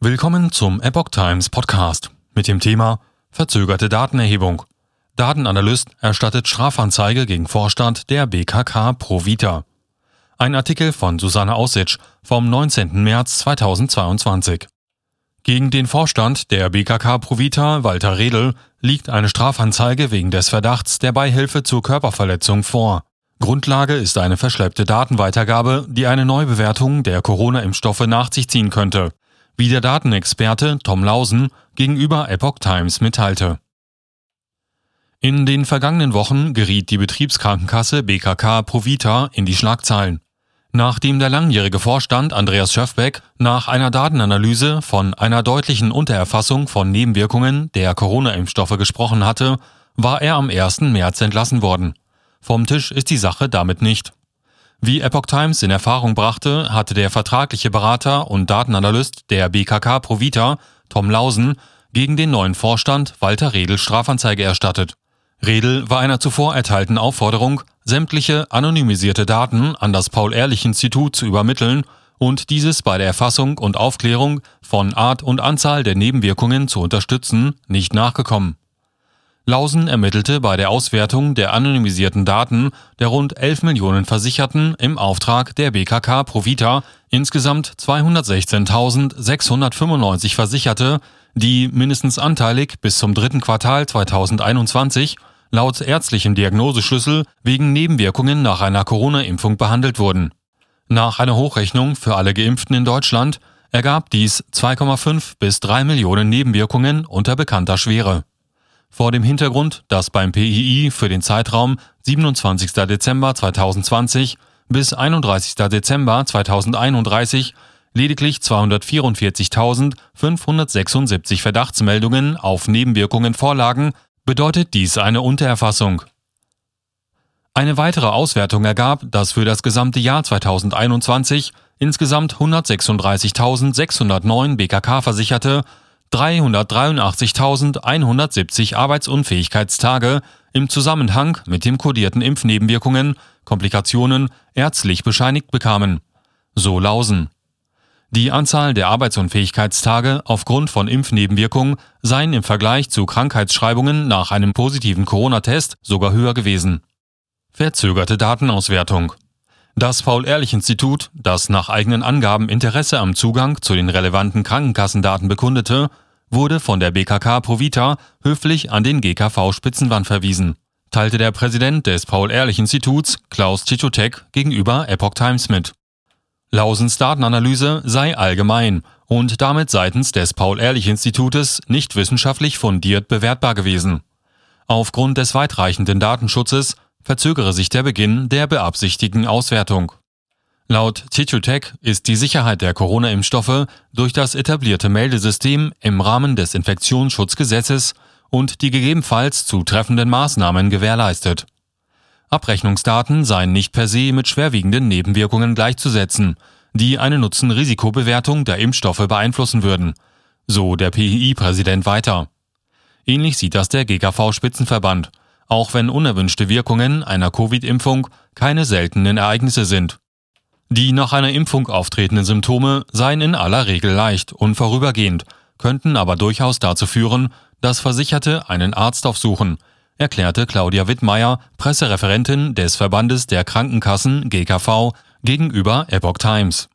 Willkommen zum Epoch Times Podcast mit dem Thema Verzögerte Datenerhebung. Datenanalyst erstattet Strafanzeige gegen Vorstand der BKK Provita. Ein Artikel von Susanne Aussitsch vom 19. März 2022. Gegen den Vorstand der BKK Provita, Walter Redl, liegt eine Strafanzeige wegen des Verdachts der Beihilfe zur Körperverletzung vor. Grundlage ist eine verschleppte Datenweitergabe, die eine Neubewertung der Corona-Impfstoffe nach sich ziehen könnte wie der Datenexperte Tom Lausen gegenüber Epoch Times mitteilte. In den vergangenen Wochen geriet die Betriebskrankenkasse BKK Provita in die Schlagzeilen. Nachdem der langjährige Vorstand Andreas Schöffbeck nach einer Datenanalyse von einer deutlichen Untererfassung von Nebenwirkungen der Corona-Impfstoffe gesprochen hatte, war er am 1. März entlassen worden. Vom Tisch ist die Sache damit nicht. Wie Epoch Times in Erfahrung brachte, hatte der vertragliche Berater und Datenanalyst der BKK Provita, Tom Lausen, gegen den neuen Vorstand Walter Redl Strafanzeige erstattet. Redl war einer zuvor erteilten Aufforderung, sämtliche anonymisierte Daten an das Paul-Ehrlich-Institut zu übermitteln und dieses bei der Erfassung und Aufklärung von Art und Anzahl der Nebenwirkungen zu unterstützen, nicht nachgekommen. Lausen ermittelte bei der Auswertung der anonymisierten Daten der rund 11 Millionen Versicherten im Auftrag der BKK Provita insgesamt 216.695 Versicherte, die mindestens anteilig bis zum dritten Quartal 2021 laut ärztlichem Diagnoseschlüssel wegen Nebenwirkungen nach einer Corona-Impfung behandelt wurden. Nach einer Hochrechnung für alle Geimpften in Deutschland ergab dies 2,5 bis 3 Millionen Nebenwirkungen unter bekannter Schwere vor dem Hintergrund, dass beim PII für den Zeitraum 27. Dezember 2020 bis 31. Dezember 2031 lediglich 244.576 Verdachtsmeldungen auf Nebenwirkungen vorlagen, bedeutet dies eine Untererfassung. Eine weitere Auswertung ergab, dass für das gesamte Jahr 2021 insgesamt 136.609 BKK-Versicherte 383.170 Arbeitsunfähigkeitstage im Zusammenhang mit dem kodierten Impfnebenwirkungen, Komplikationen ärztlich bescheinigt bekamen. So Lausen. Die Anzahl der Arbeitsunfähigkeitstage aufgrund von Impfnebenwirkungen seien im Vergleich zu Krankheitsschreibungen nach einem positiven Corona-Test sogar höher gewesen. Verzögerte Datenauswertung. Das Paul-Ehrlich-Institut, das nach eigenen Angaben Interesse am Zugang zu den relevanten Krankenkassendaten bekundete, wurde von der BKK Provita höflich an den GKV Spitzenwand verwiesen, teilte der Präsident des Paul-Ehrlich-Instituts, Klaus Tschitschotek, gegenüber Epoch Times mit. Lausens Datenanalyse sei allgemein und damit seitens des Paul-Ehrlich-Institutes nicht wissenschaftlich fundiert bewertbar gewesen. Aufgrund des weitreichenden Datenschutzes verzögere sich der Beginn der beabsichtigten Auswertung. Laut Titutec ist die Sicherheit der Corona-Impfstoffe durch das etablierte Meldesystem im Rahmen des Infektionsschutzgesetzes und die gegebenenfalls zu treffenden Maßnahmen gewährleistet. Abrechnungsdaten seien nicht per se mit schwerwiegenden Nebenwirkungen gleichzusetzen, die eine Nutzen-Risikobewertung der Impfstoffe beeinflussen würden, so der PII-Präsident weiter. Ähnlich sieht das der GKV-Spitzenverband, auch wenn unerwünschte Wirkungen einer Covid-Impfung keine seltenen Ereignisse sind. Die nach einer Impfung auftretenden Symptome seien in aller Regel leicht und vorübergehend, könnten aber durchaus dazu führen, dass Versicherte einen Arzt aufsuchen, erklärte Claudia Wittmeier, Pressereferentin des Verbandes der Krankenkassen GKV, gegenüber Epoch Times.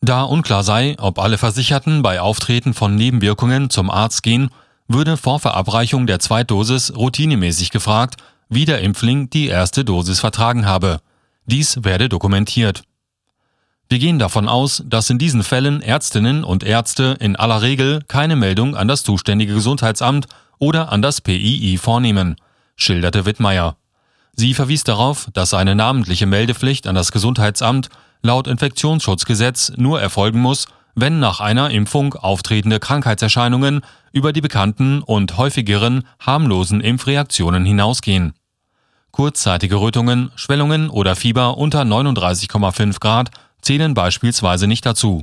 Da unklar sei, ob alle Versicherten bei Auftreten von Nebenwirkungen zum Arzt gehen würde vor Verabreichung der Zweitdosis routinemäßig gefragt, wie der Impfling die erste Dosis vertragen habe. Dies werde dokumentiert. Wir gehen davon aus, dass in diesen Fällen Ärztinnen und Ärzte in aller Regel keine Meldung an das zuständige Gesundheitsamt oder an das PII vornehmen, schilderte Wittmeier. Sie verwies darauf, dass eine namentliche Meldepflicht an das Gesundheitsamt laut Infektionsschutzgesetz nur erfolgen muss, wenn nach einer Impfung auftretende Krankheitserscheinungen über die bekannten und häufigeren harmlosen Impfreaktionen hinausgehen. Kurzzeitige Rötungen, Schwellungen oder Fieber unter 39,5 Grad zählen beispielsweise nicht dazu.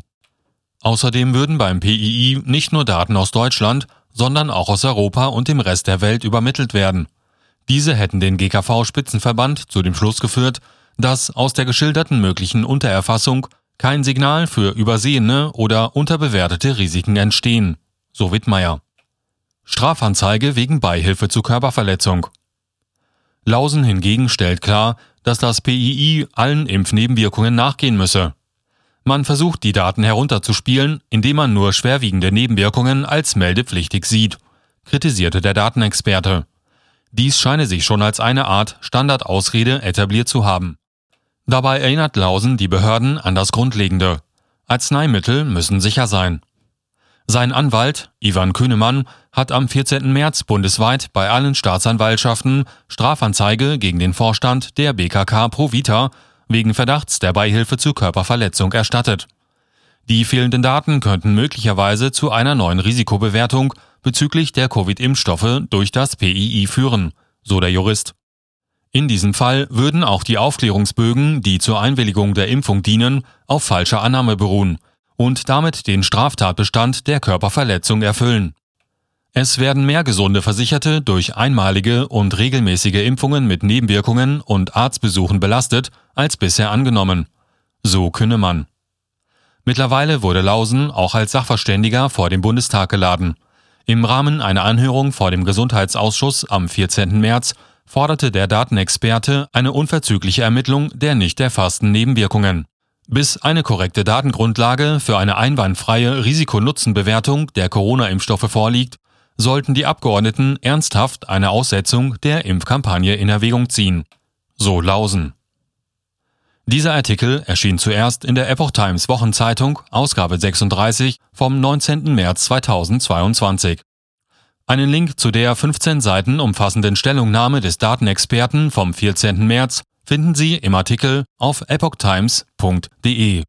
Außerdem würden beim PII nicht nur Daten aus Deutschland, sondern auch aus Europa und dem Rest der Welt übermittelt werden. Diese hätten den GKV-Spitzenverband zu dem Schluss geführt, dass aus der geschilderten möglichen Untererfassung kein Signal für übersehene oder unterbewertete Risiken entstehen, so Wittmeier. Strafanzeige wegen Beihilfe zu Körperverletzung. Lausen hingegen stellt klar, dass das PII allen Impfnebenwirkungen nachgehen müsse. Man versucht, die Daten herunterzuspielen, indem man nur schwerwiegende Nebenwirkungen als meldepflichtig sieht, kritisierte der Datenexperte. Dies scheine sich schon als eine Art Standardausrede etabliert zu haben. Dabei erinnert Lausen die Behörden an das Grundlegende. Arzneimittel müssen sicher sein. Sein Anwalt, Ivan Kühnemann, hat am 14. März bundesweit bei allen Staatsanwaltschaften Strafanzeige gegen den Vorstand der BKK Provita wegen Verdachts der Beihilfe zu Körperverletzung erstattet. Die fehlenden Daten könnten möglicherweise zu einer neuen Risikobewertung bezüglich der Covid-Impfstoffe durch das PII führen, so der Jurist. In diesem Fall würden auch die Aufklärungsbögen, die zur Einwilligung der Impfung dienen, auf falscher Annahme beruhen und damit den Straftatbestand der Körperverletzung erfüllen. Es werden mehr gesunde Versicherte durch einmalige und regelmäßige Impfungen mit Nebenwirkungen und Arztbesuchen belastet, als bisher angenommen. So Künnemann. Mittlerweile wurde Lausen auch als Sachverständiger vor dem Bundestag geladen. Im Rahmen einer Anhörung vor dem Gesundheitsausschuss am 14. März forderte der Datenexperte eine unverzügliche Ermittlung der nicht erfassten Nebenwirkungen. Bis eine korrekte Datengrundlage für eine einwandfreie Risikonutzenbewertung der Corona-Impfstoffe vorliegt, sollten die Abgeordneten ernsthaft eine Aussetzung der Impfkampagne in Erwägung ziehen. So Lausen. Dieser Artikel erschien zuerst in der Epoch Times Wochenzeitung, Ausgabe 36 vom 19. März 2022. Einen Link zu der 15 Seiten umfassenden Stellungnahme des Datenexperten vom 14. März finden Sie im Artikel auf epochtimes.de.